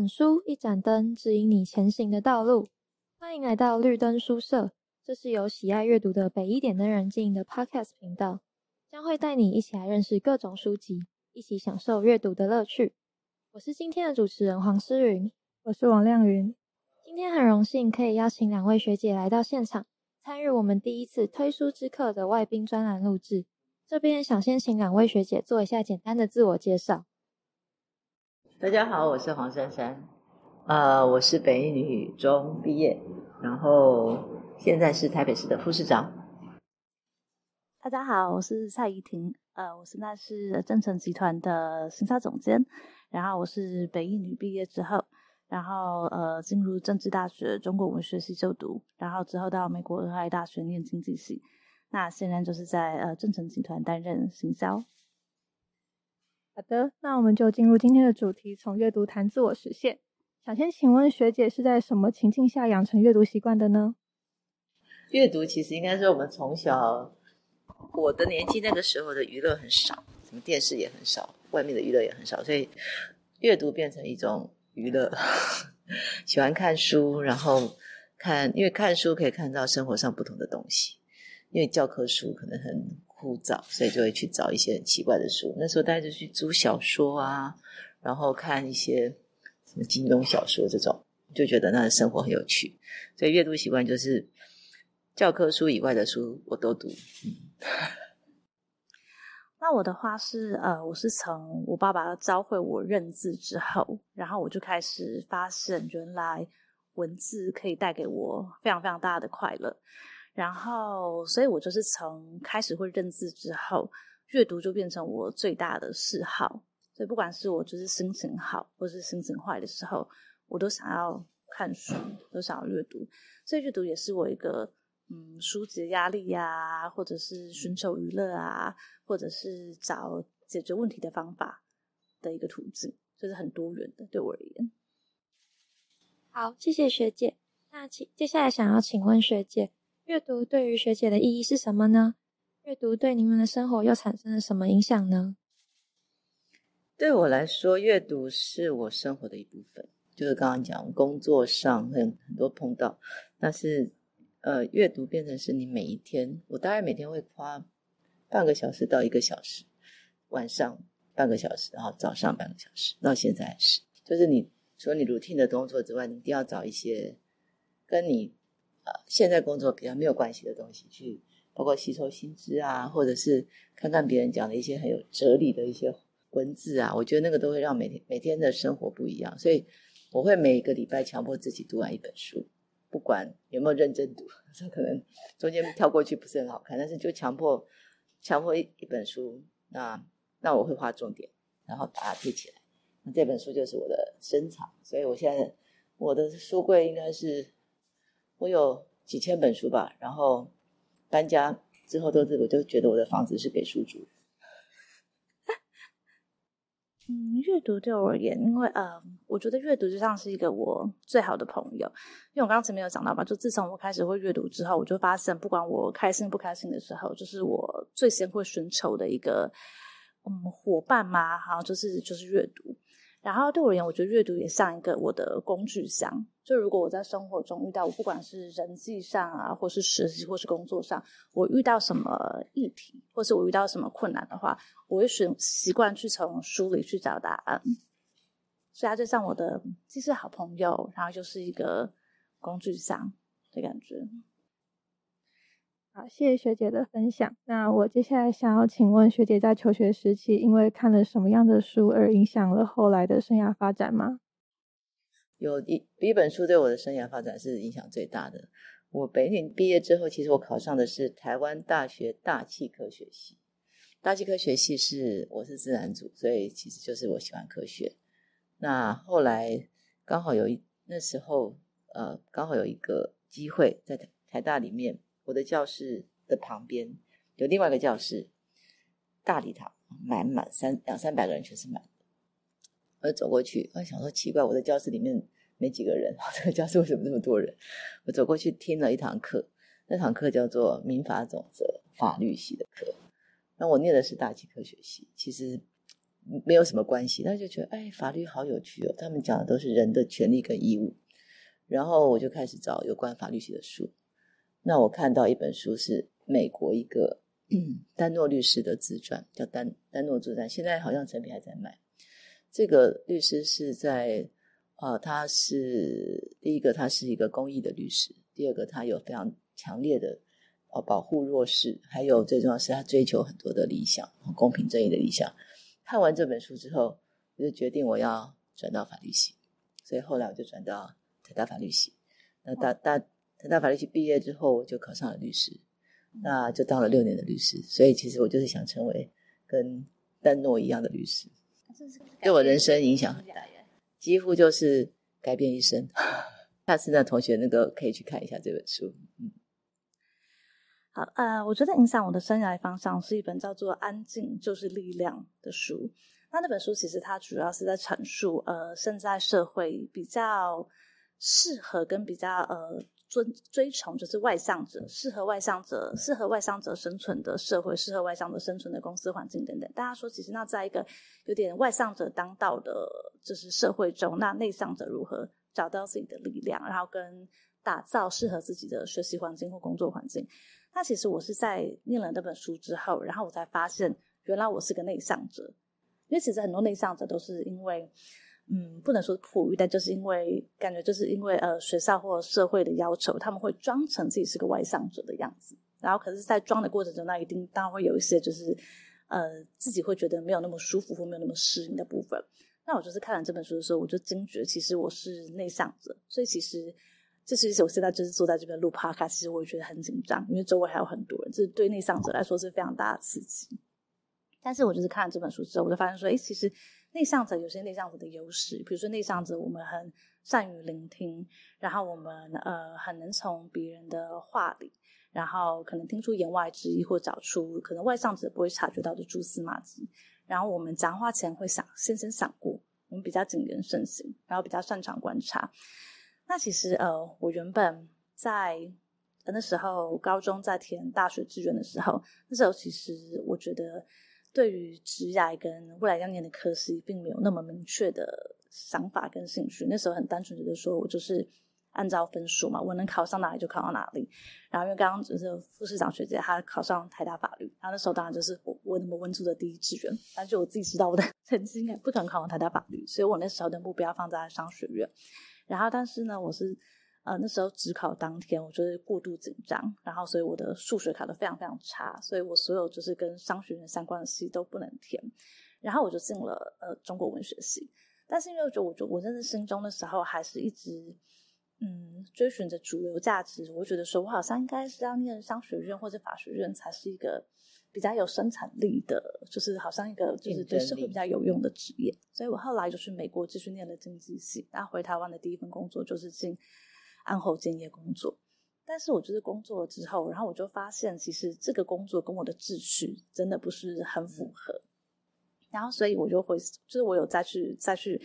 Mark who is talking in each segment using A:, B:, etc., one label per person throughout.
A: 本书，一盏灯，指引你前行的道路。欢迎来到绿灯书社，这是由喜爱阅读的北一点灯人经营的 Podcast 频道，将会带你一起来认识各种书籍，一起享受阅读的乐趣。我是今天的主持人黄诗云，
B: 我是王亮云。
A: 今天很荣幸可以邀请两位学姐来到现场，参与我们第一次推书之客的外宾专栏录制。这边想先请两位学姐做一下简单的自我介绍。
C: 大家好，我是黄珊珊，呃，我是北一女中毕业，然后现在是台北市的副市长。
D: 大家好，我是蔡宜婷，呃，我现在是正成集团的行销总监，然后我是北一女毕业之后，然后呃进入政治大学中国文学系就读，然后之后到美国俄亥大学念经济系。那现在就是在呃正成集团担任行销。
B: 好的，那我们就进入今天的主题，从阅读谈自我实现。想先请问学姐是在什么情境下养成阅读习惯的呢？
C: 阅读其实应该是我们从小，我的年纪那个时候的娱乐很少，什么电视也很少，外面的娱乐也很少，所以阅读变成一种娱乐，喜欢看书，然后看，因为看书可以看到生活上不同的东西。因为教科书可能很枯燥，所以就会去找一些很奇怪的书。那时候大家就去租小说啊，然后看一些什么金庸小说这种，就觉得那个生活很有趣。所以阅读习惯就是教科书以外的书我都读。
D: 那我的话是呃，我是从我爸爸教会我认字之后，然后我就开始发现原来文字可以带给我非常非常大的快乐。然后，所以我就是从开始会认字之后，阅读就变成我最大的嗜好。所以不管是我就是心情好，或是心情坏的时候，我都想要看书，都想要阅读。所以阅读也是我一个嗯，疏解压力呀、啊，或者是寻求娱乐啊，或者是找解决问题的方法的一个途径，就是很多元的，对我而言。
A: 好，谢谢学姐。那请接下来想要请问学姐。阅读对于学姐的意义是什么呢？阅读对你们的生活又产生了什么影响呢？
C: 对我来说，阅读是我生活的一部分。就是刚刚讲工作上很很多碰到，但是呃，阅读变成是你每一天，我大概每天会花半个小时到一个小时，晚上半个小时，然后早上半个小时，到现在是，就是你除了你 routine 的工作之外，你一定要找一些跟你。现在工作比较没有关系的东西，去包括吸收新知啊，或者是看看别人讲的一些很有哲理的一些文字啊，我觉得那个都会让每天每天的生活不一样。所以我会每个礼拜强迫自己读完一本书，不管有没有认真读，这可能中间跳过去不是很好看，但是就强迫强迫一一本书，那那我会画重点，然后把它贴起来。那这本书就是我的珍藏，所以我现在我的书柜应该是。我有几千本书吧，然后搬家之后都是，我就觉得我的房子是给书住。
D: 嗯，阅读对我而言，因为呃，我觉得阅读就像是一个我最好的朋友。因为我刚刚前面有讲到嘛，就自从我开始会阅读之后，我就发现，不管我开心不开心的时候，就是我最先会寻求的一个嗯伙伴嘛，哈，就是就是阅读。然后对我而言，我觉得阅读也像一个我的工具箱。就如果我在生活中遇到，我不管是人际上啊，或是实习，或是工作上，我遇到什么议题，或是我遇到什么困难的话，我会选习惯去从书里去找答案。所以它就像我的既是好朋友，然后就是一个工具箱的感觉。
B: 好，谢谢学姐的分享。那我接下来想要请问学姐，在求学时期，因为看了什么样的书而影响了后来的生涯发展吗？
C: 有一一本书对我的生涯发展是影响最大的。我北一女毕业之后，其实我考上的是台湾大学大气科学系。大气科学系是我是自然组，所以其实就是我喜欢科学。那后来刚好有一那时候呃，刚好有一个机会在台大里面。我的教室的旁边有另外一个教室，大礼堂满满三两三百个人全是满的。我走过去，我想说奇怪，我的教室里面没几个人，这个教室为什么这么多人？我走过去听了一堂课，那堂课叫做《民法总则》法律系的课。那我念的是大气科学系，其实没有什么关系，他就觉得哎，法律好有趣哦，他们讲的都是人的权利跟义务。然后我就开始找有关法律系的书。那我看到一本书是美国一个丹诺律师的自传，叫丹丹诺自传，现在好像成品还在卖。这个律师是在、呃，他是第一个，他是一个公益的律师；第二个，他有非常强烈的呃保护弱势，还有最重要是他追求很多的理想，公平正义的理想。看完这本书之后，我就决定我要转到法律系，所以后来我就转到。台大法律系，那大大台大法律系毕业之后，我就考上了律师，那就当了六年的律师。所以其实我就是想成为跟丹诺一样的律师，对我人生影响很大，几乎就是改变一生。下次呢，同学那个可以去看一下这本书。嗯，
D: 好，呃，我觉得影响我的生涯方向是一本叫做《安静就是力量》的书。那那本书其实它主要是在阐述，呃，现在社会比较。适合跟比较呃追追崇就是外向者，适合外向者，适合外向者生存的社会，适合外向者生存的公司环境等等。大家说，其实那在一个有点外向者当道的，就是社会中，那内向者如何找到自己的力量，然后跟打造适合自己的学习环境或工作环境？那其实我是在念了那本书之后，然后我才发现，原来我是个内向者，因为其实很多内向者都是因为。嗯，不能说迫于，但就是因为感觉，就是因为呃学校或社会的要求，他们会装成自己是个外向者的样子。然后，可是，在装的过程中，那一定当然会有一些就是呃自己会觉得没有那么舒服或没有那么适应的部分。那我就是看完这本书的时候，我就惊觉，其实我是内向者。所以，其实这其实我现在就是坐在这边录 podcast，其实我也觉得很紧张，因为周围还有很多人，这对内向者来说是非常大的刺激。但是我就是看了这本书之后，我就发现说，哎，其实。内向者有些内向者的优势，比如说内向者，我们很善于聆听，然后我们呃很能从别人的话里，然后可能听出言外之意，或找出可能外向者不会察觉到的蛛丝马迹。然后我们讲话前会想，先先想过，我们比较谨言慎行，然后比较擅长观察。那其实呃，我原本在那时候高中在填大学志愿的时候，那时候其实我觉得。对于职涯跟未来要念的科系，并没有那么明确的想法跟兴趣。那时候很单纯觉得说，我就是按照分数嘛，我能考上哪里就考到哪里。然后因为刚刚就是副市长学姐，她考上台大法律，然后那时候当然就是我我我文组的第一志愿。但是我自己知道我的成绩应该不可能考上台大法律，所以我那时候的目标放在商学院。然后但是呢，我是。呃，那时候只考当天，我就是过度紧张，然后所以我的数学考得非常非常差，所以我所有就是跟商学院相关的系都不能填，然后我就进了呃中国文学系。但是因为我觉得，我觉得我真的心中的时候还是一直嗯追寻着主流价值，我觉得说我好像应该是要念商学院或者法学院才是一个比较有生产力的，就是好像一个就是对社会比较有用的职业。所以我后来就去美国继续念了经济系，然后回台湾的第一份工作就是进。案后建业工作，但是我就是工作了之后，然后我就发现，其实这个工作跟我的志趣真的不是很符合。然后，所以我就会，就是我有再去再去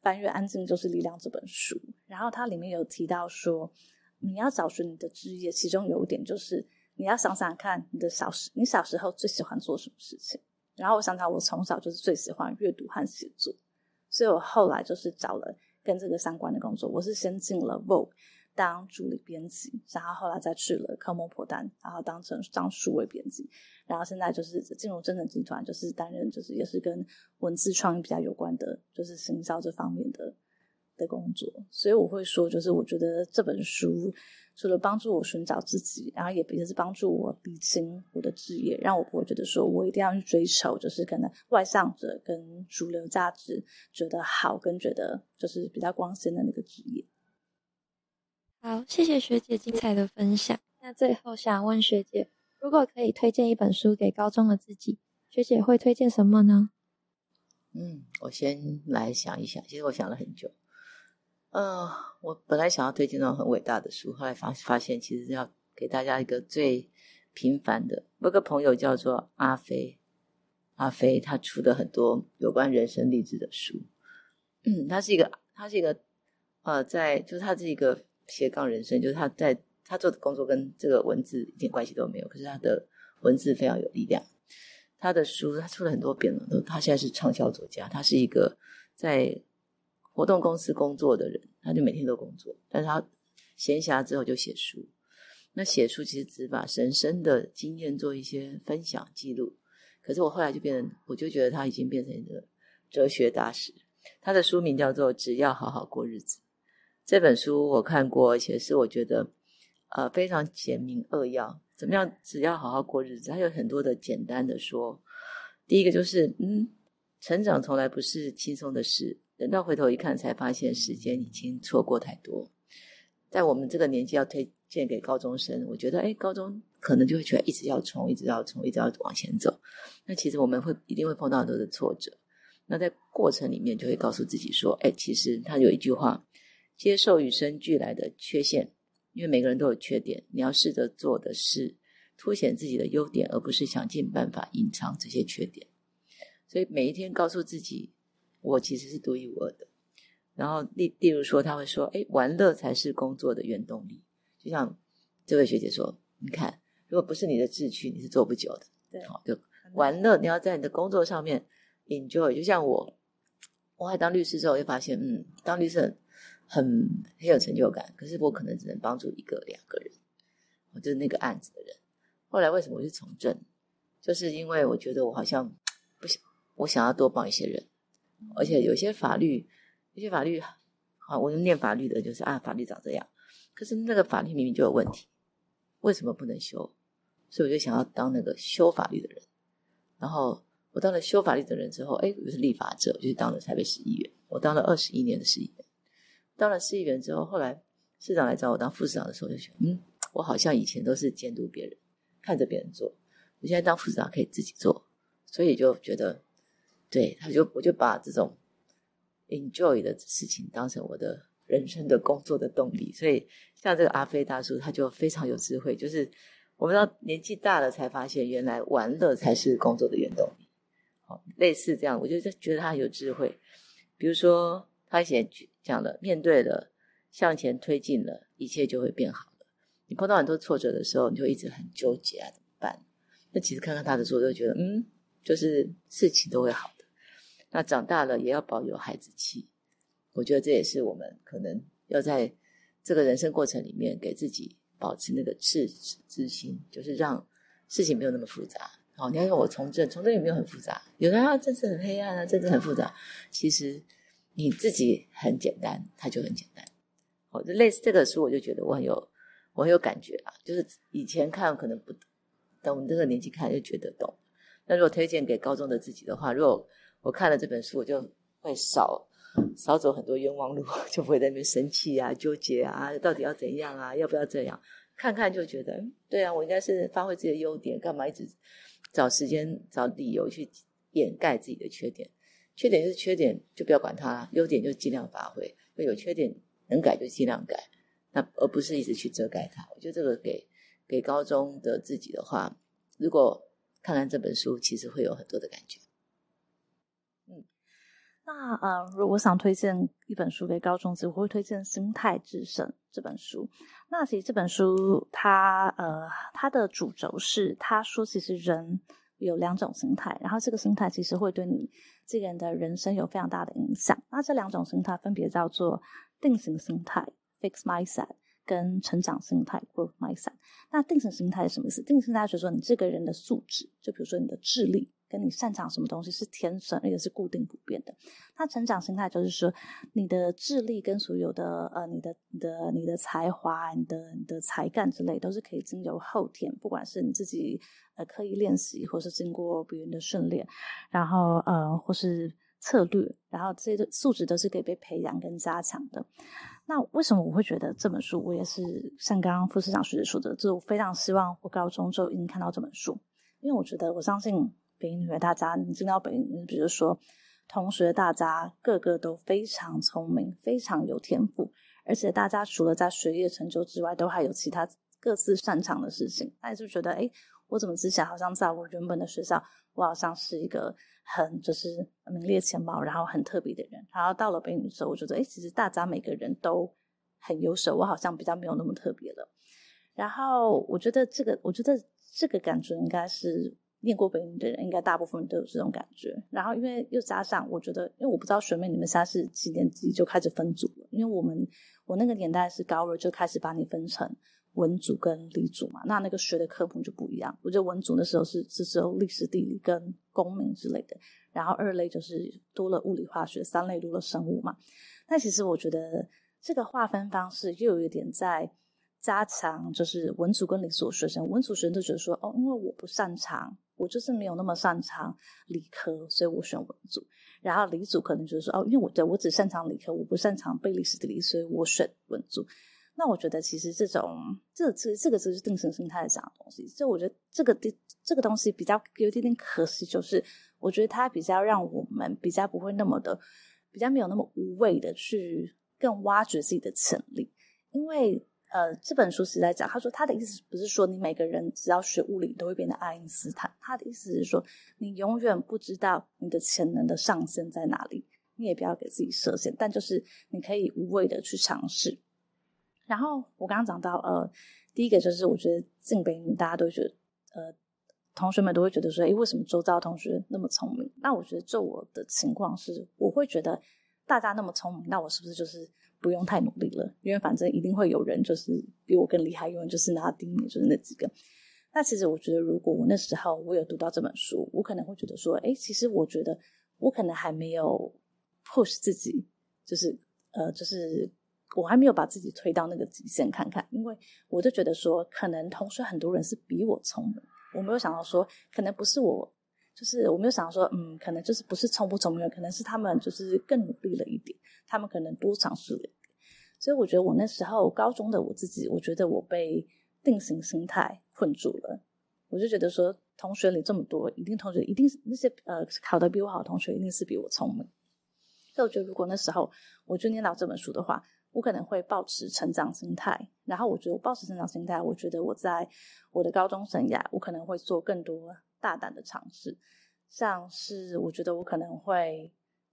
D: 翻阅《安静就是力量》这本书，然后它里面有提到说，你要找寻你的职业，其中有一点就是你要想想看，你的小时，你小时候最喜欢做什么事情。然后我想想，我从小就是最喜欢阅读和写作，所以我后来就是找了跟这个相关的工作。我是先进了 Vogue。当助理编辑，然后后来再去了科莫破丹，然后当成当数位编辑，然后现在就是进入真诚集团，就是担任就是也是跟文字创意比较有关的，就是行销这方面的的工作。所以我会说，就是我觉得这本书除了帮助我寻找自己，然后也也是帮助我理清我的职业，让我不会觉得说我一定要去追求，就是可能外向者跟主流价值觉得好跟觉得就是比较光鲜的那个职业。
A: 好，谢谢学姐精彩的分享。那最后想问学姐，如果可以推荐一本书给高中的自己，学姐会推荐什么呢？
C: 嗯，我先来想一想。其实我想了很久。呃，我本来想要推荐那种很伟大的书，后来发发现其实要给大家一个最平凡的。我有个朋友叫做阿飞，阿飞他出的很多有关人生励志的书。嗯，他是一个，他是一个，呃，在就是他是一个。斜杠人生，就是他在他做的工作跟这个文字一点关系都没有，可是他的文字非常有力量。他的书他出了很多遍了，都他现在是畅销作家，他是一个在活动公司工作的人，他就每天都工作，但是他闲暇之后就写书。那写书其实只把人生的经验做一些分享记录，可是我后来就变成，我就觉得他已经变成一个哲学大师。他的书名叫做《只要好好过日子》。这本书我看过，而且是我觉得呃非常简明扼要。怎么样？只要好好过日子，它有很多的简单的说。第一个就是，嗯，成长从来不是轻松的事，等到回头一看，才发现时间已经错过太多。在我们这个年纪要推荐给高中生，我觉得，哎，高中可能就会觉得一直要冲，一直要冲，一直要往前走。那其实我们会一定会碰到很多的挫折。那在过程里面，就会告诉自己说，哎，其实他有一句话：接受与生俱来的缺陷，因为每个人都有缺点。你要试着做的是凸显自己的优点，而不是想尽办法隐藏这些缺点。所以每一天告诉自己，我其实是独一无二的。然后例例如说，他会说：“哎，玩乐才是工作的原动力。”就像这位学姐说：“你看，如果不是你的志趣，你是做不久的。对”，好，就玩乐，你要在你的工作上面 enjoy。就像我，我还当律师之后，就发现，嗯，当律师很很有成就感。可是我可能只能帮助一个两个人，我就是那个案子的人。后来为什么我去从政？就是因为我觉得我好像不想，我想要多帮一些人，而且有些法律。有些法律，好，我就念法律的，就是啊，法律长这样。可是那个法律明明就有问题，为什么不能修？所以我就想要当那个修法律的人。然后我当了修法律的人之后，哎，我是立法者，我就当了台北市议员。我当了二十一年的市议员。当了市议员之后，后来市长来找我当副市长的时候，就觉得，嗯，我好像以前都是监督别人，看着别人做。我现在当副市长可以自己做，所以就觉得，对，他就我就把这种。enjoy 的事情当成我的人生的工作的动力，所以像这个阿飞大叔他就非常有智慧，就是我们到年纪大了才发现，原来玩乐才是工作的原动力。好，类似这样，我就觉得他很有智慧。比如说他以前讲了，面对了，向前推进了，一切就会变好了。你碰到很多挫折的时候，你就一直很纠结啊，怎么办？那其实看看他的书，就觉得嗯，就是事情都会好的。那长大了也要保有孩子气，我觉得这也是我们可能要在这个人生过程里面给自己保持那个赤子之心，就是让事情没有那么复杂。好，你看我从政，从政有没有很复杂？有的啊，政治很黑暗啊，政治很复杂。其实你自己很简单，它就很简单。好，就类似这个书，我就觉得我很有我很有感觉啊。就是以前看可能不懂，等我们这个年纪看就觉得懂。那如果推荐给高中的自己的话，如果我看了这本书，我就会少少走很多冤枉路，就不会在那边生气啊、纠结啊，到底要怎样啊，要不要这样？看看就觉得，对啊，我应该是发挥自己的优点，干嘛一直找时间、找理由去掩盖自己的缺点？缺点就是缺点，就不要管它；优点就尽量发挥。有缺点能改就尽量改，那而不是一直去遮盖它。我觉得这个给给高中的自己的话，如果看看这本书，其实会有很多的感觉。
D: 嗯那呃，如果我想推荐一本书给高中生，我会推荐《心态致胜》这本书。那其实这本书它呃，它的主轴是，他说其实人有两种心态，然后这个心态其实会对你这个人的人生有非常大的影响。那这两种心态分别叫做定型心态 （fixed mindset） 跟成长心态 （growth mindset）。那定型心态是什么意思？定型心态就是说你这个人的素质，就比如说你的智力。跟你擅长什么东西是天生，而且是固定不变的。他成长心态就是说，你的智力跟所有的呃，你的、你的、你的才华、你的、你的才干之类，都是可以经由后天，不管是你自己呃刻意练习，或是经过别人的训练，然后呃，或是策略，然后这些素质都是可以被培养跟加强的。那为什么我会觉得这本书，我也是像刚刚副市长学姐说的，就我非常希望我高中就已经看到这本书，因为我觉得我相信。北女的大家，你进到北一，比如说同学，大家个个都非常聪明，非常有天赋，而且大家除了在学业成就之外，都还有其他各自擅长的事情。那你就觉得，哎，我怎么之前好像在我原本的学校，我好像是一个很就是名列前茅，然后很特别的人。然后到了北一女之后，我觉得，哎，其实大家每个人都很优秀，我好像比较没有那么特别了。然后我觉得这个，我觉得这个感觉应该是。念过北一的人，应该大部分都有这种感觉。然后因为又加上，我觉得，因为我不知道学妹你们现在是几年级就开始分组了，因为我们我那个年代是高二就开始把你分成。文组跟理组嘛，那那个学的科目就不一样。我觉得文组那时候是是只有历史、地理跟公民之类的，然后二类就是多了物理、化学，三类多了生物嘛。但其实我觉得这个划分方式又有一点在加强，就是文组跟理组学生，文组学生都觉得说，哦，因为我不擅长，我就是没有那么擅长理科，所以我选文组。然后理组可能觉得说，哦，因为我对我只擅长理科，我不擅长背历史、地理，所以我选文组。那我觉得其实这种这这这个就是定型心态的讲的东西，所以我觉得这个这个东西比较有一点点可惜，就是我觉得它比较让我们比较不会那么的比较没有那么无谓的去更挖掘自己的潜力，因为呃这本书是在讲，他说他的意思不是说你每个人只要学物理都会变得爱因斯坦，他的意思是说你永远不知道你的潜能的上限在哪里，你也不要给自己设限，但就是你可以无畏的去尝试。然后我刚刚讲到，呃，第一个就是我觉得进北女大家都觉得，呃，同学们都会觉得说，诶，为什么周遭同学那么聪明？那我觉得就我的情况是，我会觉得大家那么聪明，那我是不是就是不用太努力了？因为反正一定会有人就是比我更厉害，永远就是拿第一名，就是那几个。那其实我觉得，如果我那时候我有读到这本书，我可能会觉得说，诶，其实我觉得我可能还没有 push 自己，就是呃，就是。我还没有把自己推到那个极限看看，因为我就觉得说，可能同学很多人是比我聪明，我没有想到说，可能不是我，就是我没有想说，嗯，可能就是不是聪不聪明，可能是他们就是更努力了一点，他们可能多尝试了一点。所以我觉得我那时候高中的我自己，我觉得我被定型心态困住了，我就觉得说，同学里这么多，一定同学一定是那些呃考得比我好的同学，一定是比我聪明。所以我觉得，如果那时候我就念到这本书的话，我可能会保持成长心态，然后我觉得我保持成长心态，我觉得我在我的高中生涯，我可能会做更多大胆的尝试，像是我觉得我可能会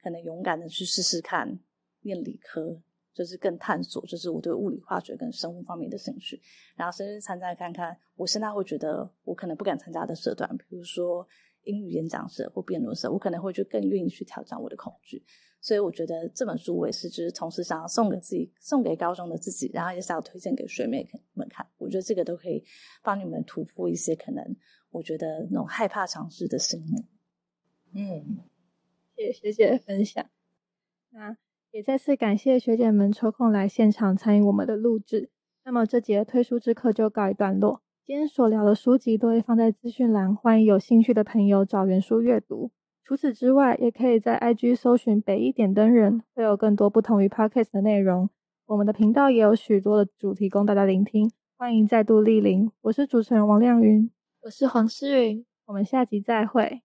D: 可能勇敢的去试试看念理科，就是更探索，就是我对物理、化学跟生物方面的兴趣，然后甚至参加看看，我现在会觉得我可能不敢参加的社团，比如说英语演讲社或辩论社，我可能会就更愿意去挑战我的恐惧。所以我觉得这本书我也是，就是同时想要送给自己，送给高中的自己，然后也想要推荐给学妹们看。我觉得这个都可以帮你们突破一些可能，我觉得那种害怕尝试的心理。
B: 嗯，谢谢学姐的分享。那也再次感谢学姐们抽空来现场参与我们的录制。那么这节推书之课就告一段落。今天所聊的书籍都会放在资讯栏，欢迎有兴趣的朋友找原书阅读。除此之外，也可以在 IG 搜寻北一点灯人，会有更多不同于 Podcast 的内容。我们的频道也有许多的主题供大家聆听，欢迎再度莅临。我是主持人王亮云，
A: 我是黄诗云，
B: 我们下集再会。